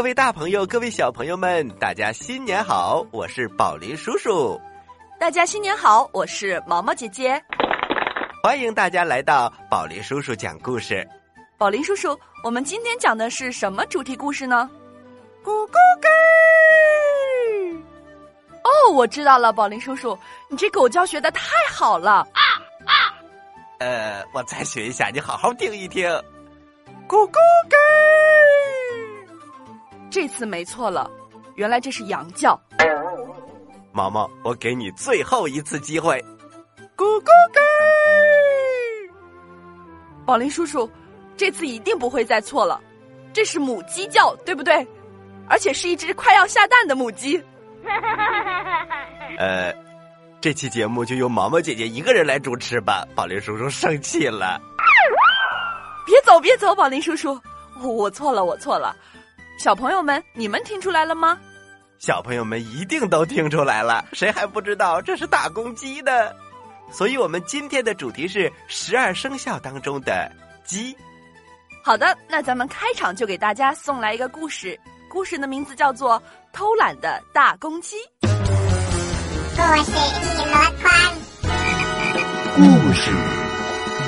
各位大朋友，各位小朋友们，大家新年好！我是宝林叔叔。大家新年好，我是毛毛姐姐。欢迎大家来到宝林叔叔讲故事。宝林叔叔，我们今天讲的是什么主题故事呢？咕咕咕！哦，我知道了，宝林叔叔，你这狗叫学的太好了。啊啊！呃，我再学一下，你好好听一听。咕咕咕！这次没错了，原来这是羊叫。毛毛，我给你最后一次机会。咕咕咕！宝林叔叔，这次一定不会再错了，这是母鸡叫，对不对？而且是一只快要下蛋的母鸡。呃，这期节目就由毛毛姐姐一个人来主持吧。宝林叔叔生气了。别走，别走，宝林叔叔，我错了，我错了。小朋友们，你们听出来了吗？小朋友们一定都听出来了，谁还不知道这是大公鸡呢？所以，我们今天的主题是十二生肖当中的鸡。好的，那咱们开场就给大家送来一个故事，故事的名字叫做《偷懒的大公鸡》。故事一箩筐，故事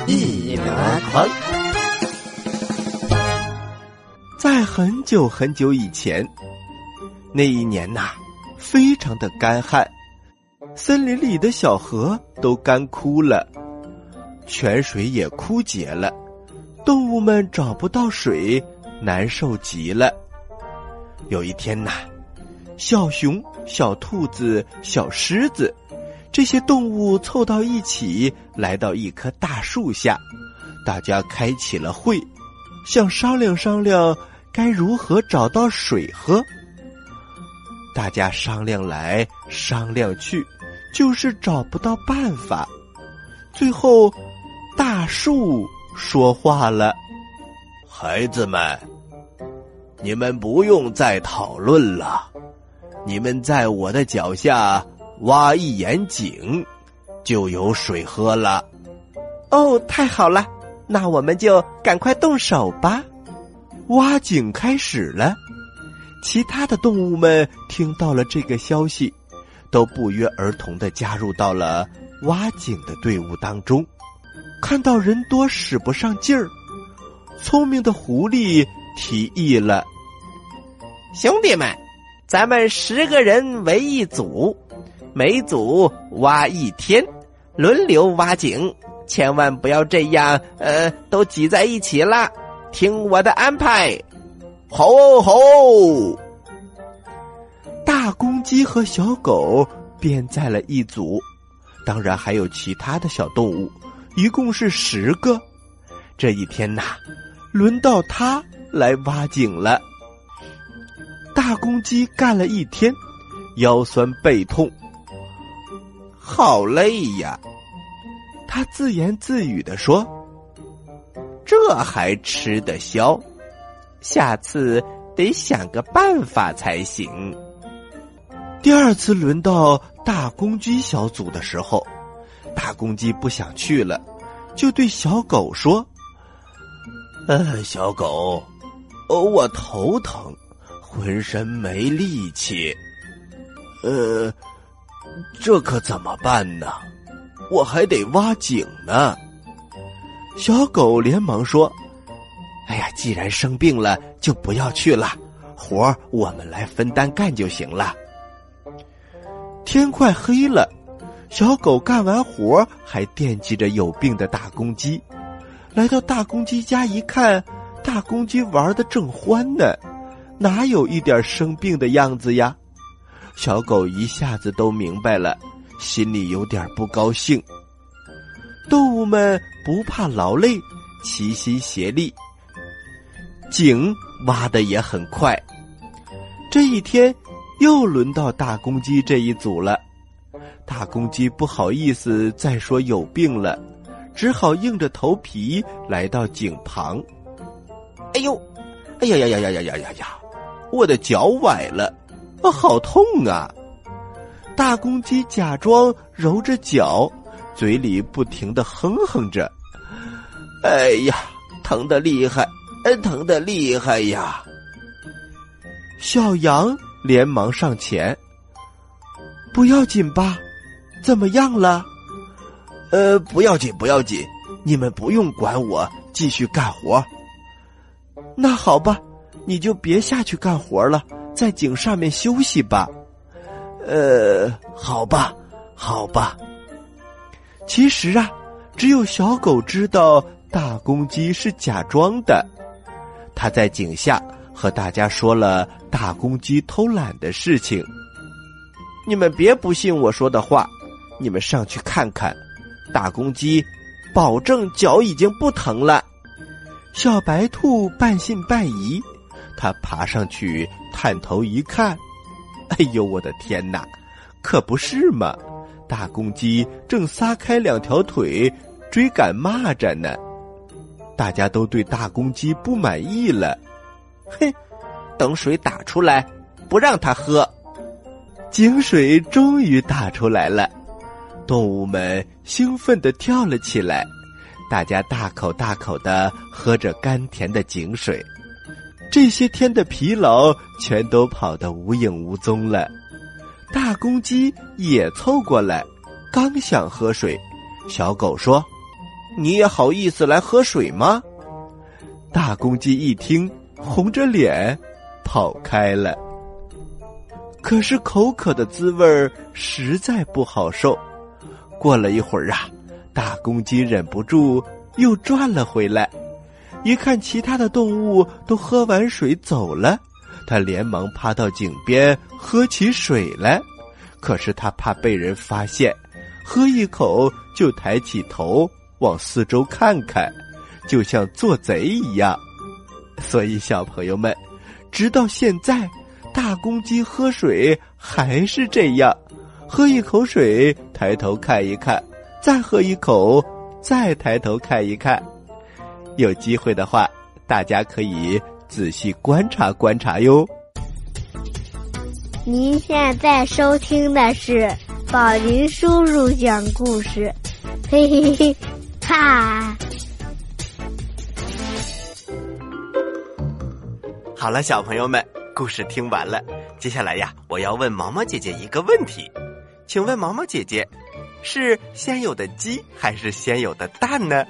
一箩筐。在很久很久以前，那一年呐，非常的干旱。森林里的小河都干枯了，泉水也枯竭了，动物们找不到水，难受极了。有一天呐，小熊、小兔子、小狮子这些动物凑到一起，来到一棵大树下，大家开起了会，想商量商量该如何找到水喝。大家商量来商量去。就是找不到办法，最后大树说话了：“孩子们，你们不用再讨论了，你们在我的脚下挖一眼井，就有水喝了。”哦，太好了，那我们就赶快动手吧！挖井开始了，其他的动物们听到了这个消息。都不约而同的加入到了挖井的队伍当中。看到人多使不上劲儿，聪明的狐狸提议了：“兄弟们，咱们十个人为一组，每组挖一天，轮流挖井，千万不要这样，呃，都挤在一起了。听我的安排，吼吼！”大公鸡和小狗编在了一组，当然还有其他的小动物，一共是十个。这一天呐，轮到他来挖井了。大公鸡干了一天，腰酸背痛，好累呀。他自言自语的说：“这还吃得消？下次得想个办法才行。”第二次轮到大公鸡小组的时候，大公鸡不想去了，就对小狗说：“呃，小狗，哦，我头疼，浑身没力气，呃，这可怎么办呢？我还得挖井呢。”小狗连忙说：“哎呀，既然生病了，就不要去了，活儿我们来分担干就行了。”天快黑了，小狗干完活还惦记着有病的大公鸡。来到大公鸡家一看，大公鸡玩的正欢呢，哪有一点生病的样子呀？小狗一下子都明白了，心里有点不高兴。动物们不怕劳累，齐心协力，井挖的也很快。这一天。又轮到大公鸡这一组了，大公鸡不好意思再说有病了，只好硬着头皮来到井旁。哎呦，哎呀呀呀呀呀呀呀！我的脚崴了，啊，好痛啊！大公鸡假装揉着脚，嘴里不停的哼哼着。哎呀，疼的厉害，疼的厉害呀！小羊连忙上前：“不要紧吧？怎么样了？”“呃，不要紧，不要紧，你们不用管我，继续干活。”“那好吧，你就别下去干活了，在井上面休息吧。”“呃，好吧，好吧。”其实啊，只有小狗知道大公鸡是假装的。他在井下和大家说了大公鸡偷懒的事情。你们别不信我说的话，你们上去看看，大公鸡保证脚已经不疼了。小白兔半信半疑，它爬上去探头一看，哎呦，我的天哪，可不是嘛！大公鸡正撒开两条腿追赶蚂蚱呢，大家都对大公鸡不满意了。哼，等水打出来，不让它喝。井水终于打出来了，动物们兴奋地跳了起来，大家大口大口的喝着甘甜的井水，这些天的疲劳全都跑得无影无踪了。大公鸡也凑过来，刚想喝水，小狗说：“你也好意思来喝水吗？”大公鸡一听，红着脸跑开了。可是口渴的滋味实在不好受。过了一会儿啊，大公鸡忍不住又转了回来，一看其他的动物都喝完水走了。他连忙趴到井边喝起水来，可是他怕被人发现，喝一口就抬起头往四周看看，就像做贼一样。所以小朋友们，直到现在，大公鸡喝水还是这样，喝一口水抬头看一看，再喝一口再抬头看一看。有机会的话，大家可以。仔细观察观察哟。您现在收听的是宝林叔叔讲故事，嘿嘿嘿，哈！好了，小朋友们，故事听完了。接下来呀，我要问毛毛姐姐一个问题，请问毛毛姐姐，是先有的鸡还是先有的蛋呢？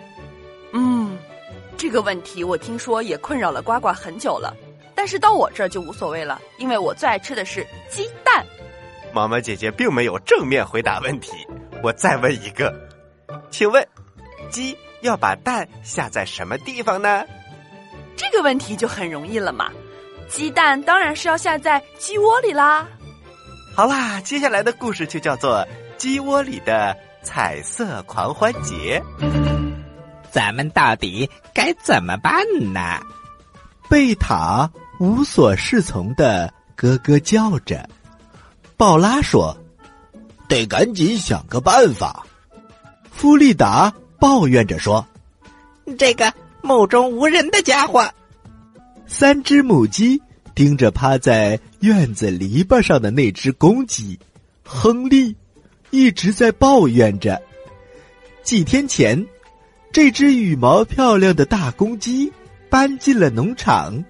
个问题我听说也困扰了呱呱很久了，但是到我这儿就无所谓了，因为我最爱吃的是鸡蛋。毛毛姐姐并没有正面回答问题，我再问一个，请问，鸡要把蛋下在什么地方呢？这个问题就很容易了嘛，鸡蛋当然是要下在鸡窝里啦。好啦，接下来的故事就叫做《鸡窝里的彩色狂欢节》。咱们到底该怎么办呢？贝塔无所适从的咯咯叫着。鲍拉说：“得赶紧想个办法。”弗利达抱怨着说：“这个目中无人的家伙。”三只母鸡盯着趴在院子篱笆上的那只公鸡，亨利一直在抱怨着。几天前。这只羽毛漂亮的大公鸡搬进了农场，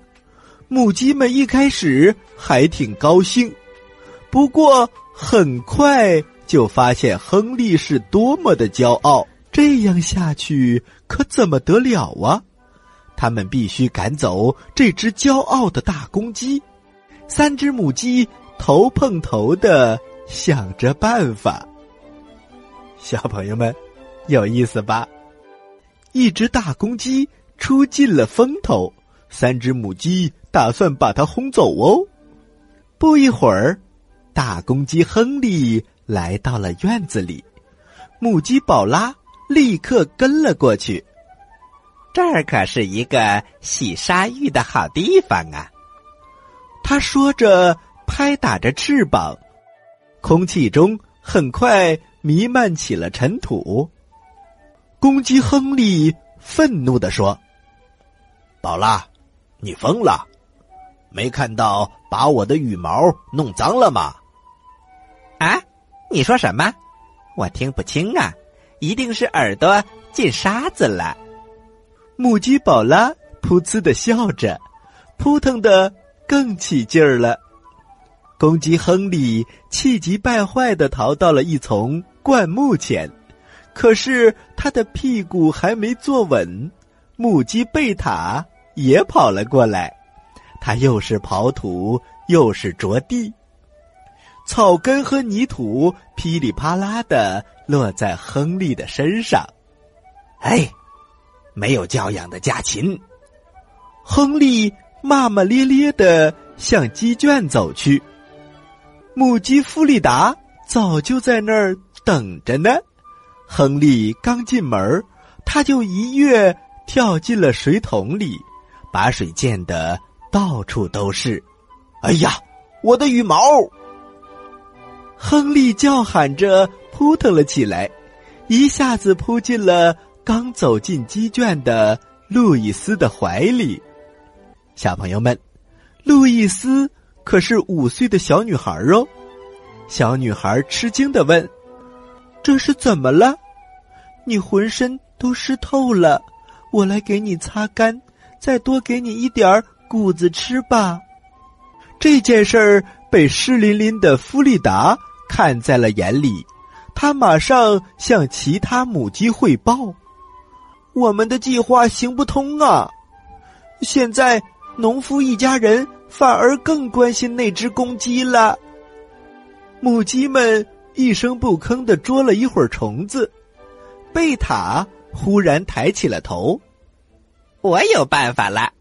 母鸡们一开始还挺高兴，不过很快就发现亨利是多么的骄傲。这样下去可怎么得了啊？他们必须赶走这只骄傲的大公鸡。三只母鸡头碰头的想着办法。小朋友们，有意思吧？一只大公鸡出尽了风头，三只母鸡打算把它轰走哦。不一会儿，大公鸡亨利来到了院子里，母鸡宝拉立刻跟了过去。这儿可是一个洗沙浴的好地方啊！他说着，拍打着翅膀，空气中很快弥漫起了尘土。公鸡亨利愤怒地说：“宝拉，你疯了？没看到把我的羽毛弄脏了吗？”啊，你说什么？我听不清啊！一定是耳朵进沙子了。母鸡宝拉噗呲的笑着，扑腾的更起劲儿了。公鸡亨利气急败坏的逃到了一丛灌木前，可是他的屁股还没坐稳，母鸡贝塔也跑了过来，它又是刨土又是着地，草根和泥土噼里啪啦的落在亨利的身上。哎，没有教养的家禽！亨利骂骂咧咧的向鸡圈走去。母鸡弗里达早就在那儿等着呢。亨利刚进门，他就一跃跳进了水桶里，把水溅得到处都是。哎呀，我的羽毛！亨利叫喊着扑腾了起来，一下子扑进了刚走进鸡圈的路易斯的怀里。小朋友们，路易斯。可是五岁的小女孩哦，小女孩吃惊的问：“这是怎么了？你浑身都湿透了，我来给你擦干，再多给你一点谷子吃吧。”这件事儿被湿淋淋的弗利达看在了眼里，他马上向其他母鸡汇报：“我们的计划行不通啊！现在农夫一家人。”反而更关心那只公鸡了。母鸡们一声不吭的捉了一会儿虫子，贝塔忽然抬起了头：“我有办法了！”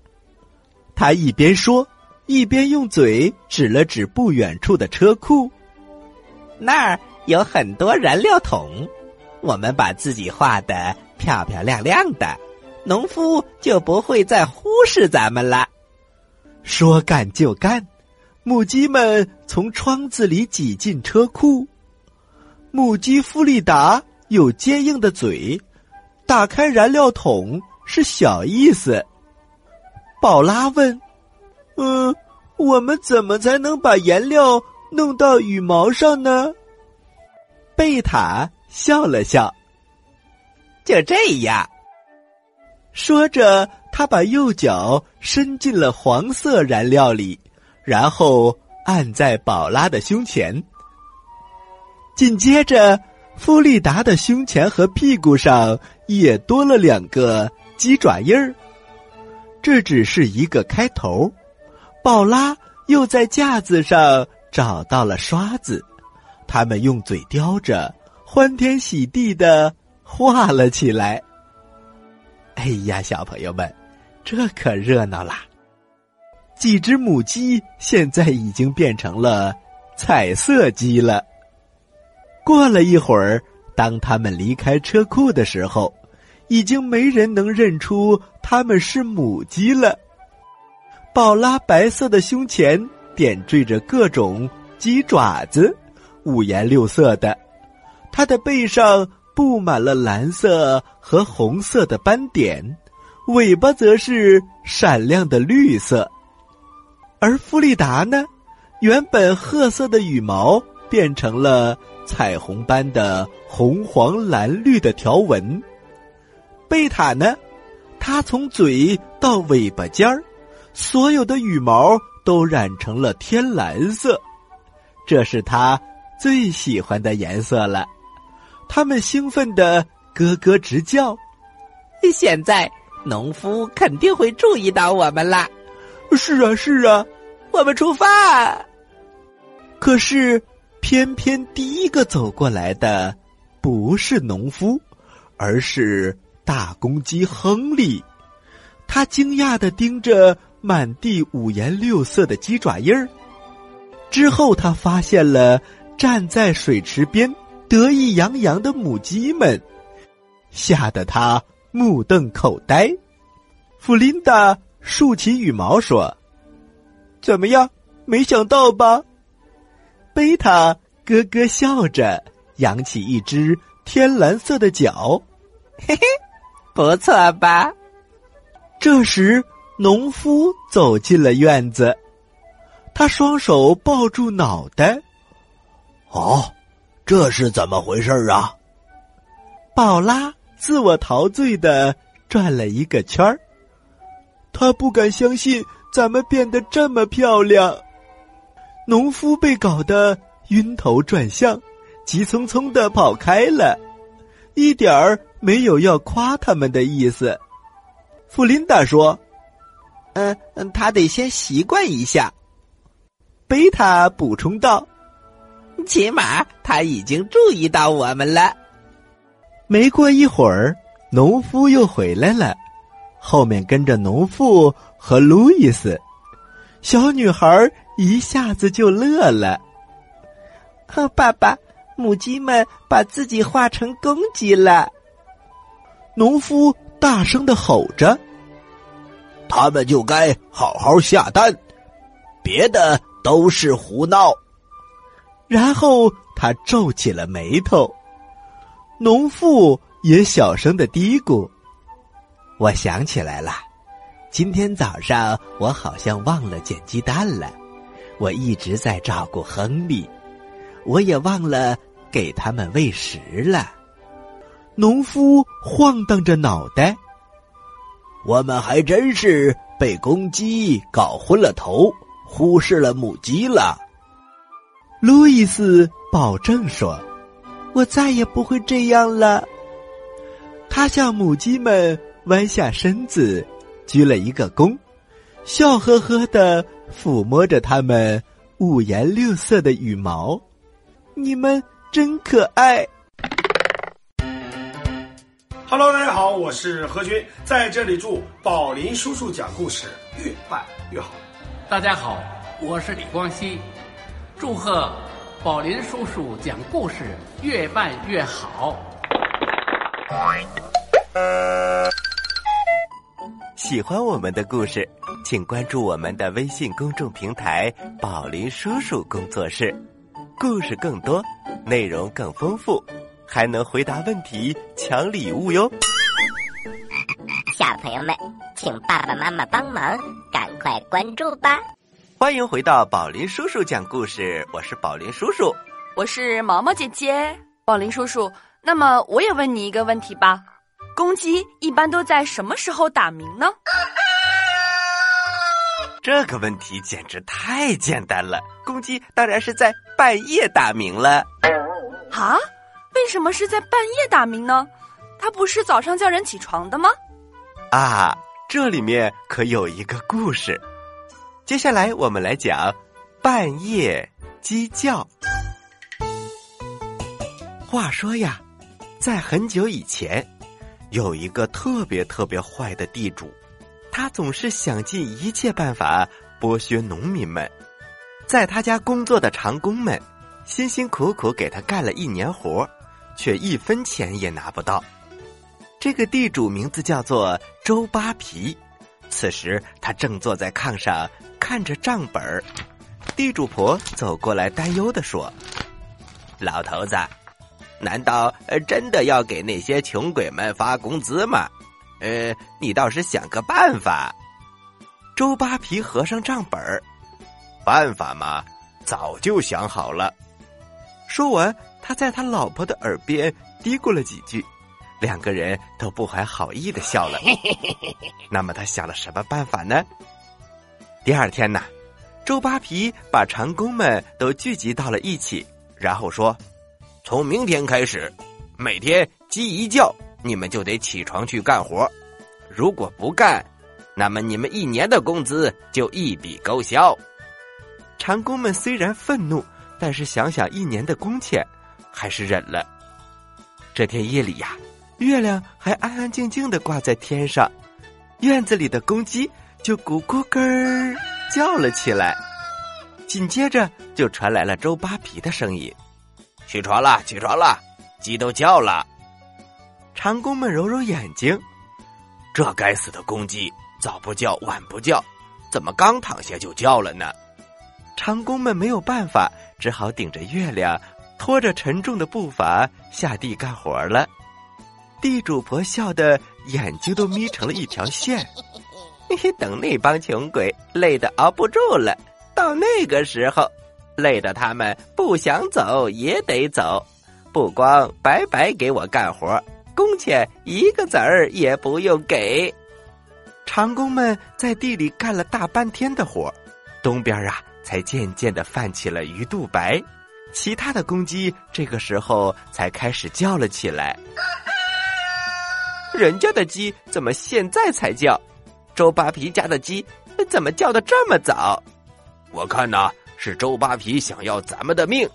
他一边说，一边用嘴指了指不远处的车库，那儿有很多燃料桶，我们把自己画的漂漂亮亮的，农夫就不会再忽视咱们了。说干就干，母鸡们从窗子里挤进车库。母鸡弗利达有坚硬的嘴，打开燃料桶是小意思。宝拉问：“嗯，我们怎么才能把颜料弄到羽毛上呢？”贝塔笑了笑：“就这样。”说着。他把右脚伸进了黄色燃料里，然后按在宝拉的胸前。紧接着，弗利达的胸前和屁股上也多了两个鸡爪印儿。这只是一个开头。宝拉又在架子上找到了刷子，他们用嘴叼着，欢天喜地的画了起来。哎呀，小朋友们！这可热闹啦！几只母鸡现在已经变成了彩色鸡了。过了一会儿，当他们离开车库的时候，已经没人能认出他们是母鸡了。宝拉白色的胸前点缀着各种鸡爪子，五颜六色的；它的背上布满了蓝色和红色的斑点。尾巴则是闪亮的绿色，而弗利达呢，原本褐色的羽毛变成了彩虹般的红、黄、蓝、绿的条纹。贝塔呢，它从嘴到尾巴尖儿，所有的羽毛都染成了天蓝色，这是它最喜欢的颜色了。它们兴奋的咯咯直叫。现在。农夫肯定会注意到我们啦！是啊，是啊，我们出发。可是，偏偏第一个走过来的不是农夫，而是大公鸡亨利。他惊讶的盯着满地五颜六色的鸡爪印儿，之后他发现了站在水池边得意洋洋的母鸡们，吓得他。目瞪口呆，弗琳达竖起羽毛说：“怎么样？没想到吧？”贝塔咯咯笑着，扬起一只天蓝色的脚，嘿嘿，不错吧？这时，农夫走进了院子，他双手抱住脑袋。“哦，这是怎么回事啊？”宝拉。自我陶醉的转了一个圈儿，他不敢相信咱们变得这么漂亮？农夫被搞得晕头转向，急匆匆的跑开了，一点儿没有要夸他们的意思。弗琳达说：“嗯嗯，他得先习惯一下。”贝塔补充道：“起码他已经注意到我们了。”没过一会儿，农夫又回来了，后面跟着农妇和路易斯。小女孩一下子就乐了。爸爸，母鸡们把自己化成公鸡了。农夫大声的吼着：“他们就该好好下蛋，别的都是胡闹。”然后他皱起了眉头。农妇也小声的嘀咕：“我想起来了，今天早上我好像忘了捡鸡蛋了。我一直在照顾亨利，我也忘了给他们喂食了。”农夫晃荡着脑袋：“我们还真是被公鸡搞昏了头，忽视了母鸡了。”路易斯保证说。我再也不会这样了。他向母鸡们弯下身子，鞠了一个躬，笑呵呵的抚摸着它们五颜六色的羽毛。你们真可爱。Hello，大家好，我是何军，在这里祝宝林叔叔讲故事越办越好。大家好，我是李光熙，祝贺。宝林叔叔讲故事越办越好。喜欢我们的故事，请关注我们的微信公众平台“宝林叔叔工作室”，故事更多，内容更丰富，还能回答问题、抢礼物哟。小朋友们，请爸爸妈妈帮忙，赶快关注吧。欢迎回到宝林叔叔讲故事，我是宝林叔叔，我是毛毛姐姐。宝林叔叔，那么我也问你一个问题吧：公鸡一般都在什么时候打鸣呢？这个问题简直太简单了，公鸡当然是在半夜打鸣了。啊？为什么是在半夜打鸣呢？它不是早上叫人起床的吗？啊，这里面可有一个故事。接下来我们来讲半夜鸡叫。话说呀，在很久以前，有一个特别特别坏的地主，他总是想尽一切办法剥削农民们。在他家工作的长工们，辛辛苦苦给他干了一年活，却一分钱也拿不到。这个地主名字叫做周扒皮。此时，他正坐在炕上看着账本儿。地主婆走过来，担忧的说：“老头子，难道真的要给那些穷鬼们发工资吗？呃，你倒是想个办法。”周扒皮合上账本儿，办法嘛，早就想好了。说完，他在他老婆的耳边嘀咕了几句。两个人都不怀好意的笑了。那么他想了什么办法呢？第二天呢，周扒皮把长工们都聚集到了一起，然后说：“从明天开始，每天鸡一叫，你们就得起床去干活。如果不干，那么你们一年的工资就一笔勾销。”长工们虽然愤怒，但是想想一年的工钱，还是忍了。这天夜里呀。月亮还安安静静的挂在天上，院子里的公鸡就咕咕咯儿叫了起来。紧接着就传来了周扒皮的声音：“起床了，起床了，鸡都叫了。”长工们揉揉眼睛，这该死的公鸡早不叫晚不叫，怎么刚躺下就叫了呢？长工们没有办法，只好顶着月亮，拖着沉重的步伐下地干活了。地主婆笑得眼睛都眯成了一条线，嘿嘿，等那帮穷鬼累得熬不住了，到那个时候，累得他们不想走也得走，不光白白给我干活，工钱一个子儿也不用给。长工们在地里干了大半天的活，东边啊才渐渐的泛起了鱼肚白，其他的公鸡这个时候才开始叫了起来。人家的鸡怎么现在才叫？周扒皮家的鸡怎么叫的这么早？我看呐，是周扒皮想要咱们的命。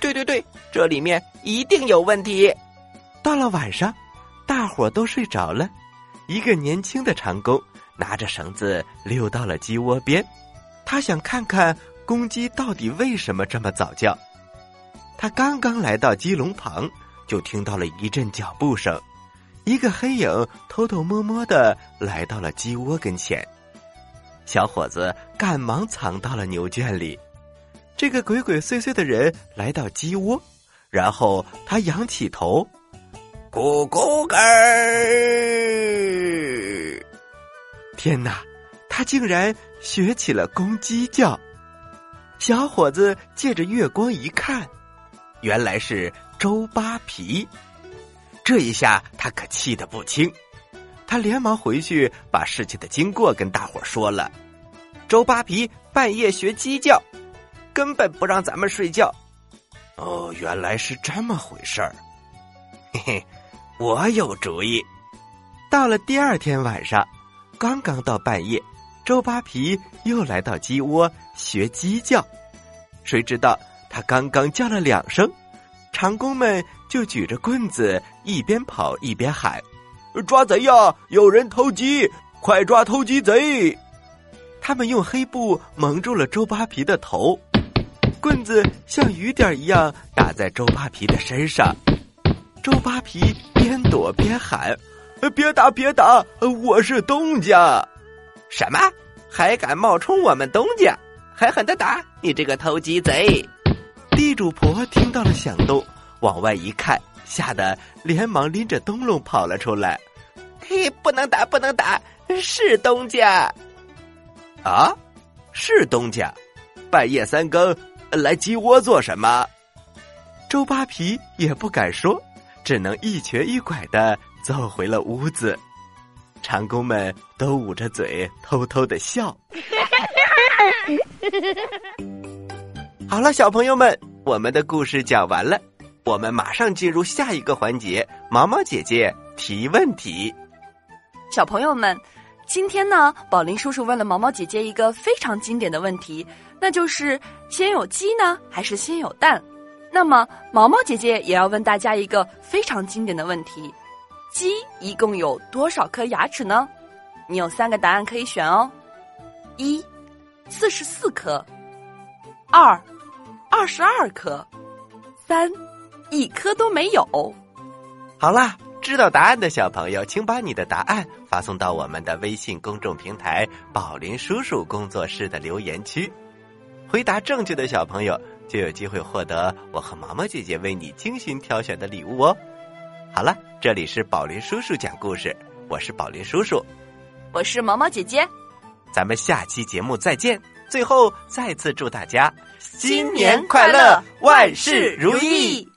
对对对，这里面一定有问题。到了晚上，大伙都睡着了，一个年轻的长工拿着绳子溜到了鸡窝边，他想看看公鸡到底为什么这么早叫。他刚刚来到鸡笼旁，就听到了一阵脚步声。一个黑影偷偷摸摸的来到了鸡窝跟前，小伙子赶忙藏到了牛圈里。这个鬼鬼祟祟的人来到鸡窝，然后他仰起头，咕咕咯！天哪，他竟然学起了公鸡叫！小伙子借着月光一看，原来是周扒皮。这一下他可气得不轻，他连忙回去把事情的经过跟大伙说了。周扒皮半夜学鸡叫，根本不让咱们睡觉。哦，原来是这么回事儿。嘿嘿，我有主意。到了第二天晚上，刚刚到半夜，周扒皮又来到鸡窝学鸡叫。谁知道他刚刚叫了两声。长工们就举着棍子，一边跑一边喊：“抓贼呀！有人偷鸡，快抓偷鸡贼！”他们用黑布蒙住了周扒皮的头，棍子像雨点一样打在周扒皮的身上。周扒皮边躲边喊：“别打，别打！我是东家！什么？还敢冒充我们东家？狠狠的打你这个偷鸡贼！”地主婆听到了响动，往外一看，吓得连忙拎着灯笼跑了出来。嘿，不能打，不能打，是东家！啊，是东家！半夜三更来鸡窝做什么？周扒皮也不敢说，只能一瘸一拐的走回了屋子。长工们都捂着嘴，偷偷的笑。好了，小朋友们。我们的故事讲完了，我们马上进入下一个环节——毛毛姐姐提问题。小朋友们，今天呢，宝林叔叔问了毛毛姐姐一个非常经典的问题，那就是先有鸡呢，还是先有蛋？那么毛毛姐姐也要问大家一个非常经典的问题：鸡一共有多少颗牙齿呢？你有三个答案可以选哦：一、四十四颗；二。二十二颗，三，一颗都没有。好啦，知道答案的小朋友，请把你的答案发送到我们的微信公众平台“宝林叔叔工作室”的留言区。回答正确的小朋友就有机会获得我和毛毛姐姐为你精心挑选的礼物哦。好了，这里是宝林叔叔讲故事，我是宝林叔叔，我是毛毛姐姐，咱们下期节目再见。最后，再次祝大家新年快乐，万事如意。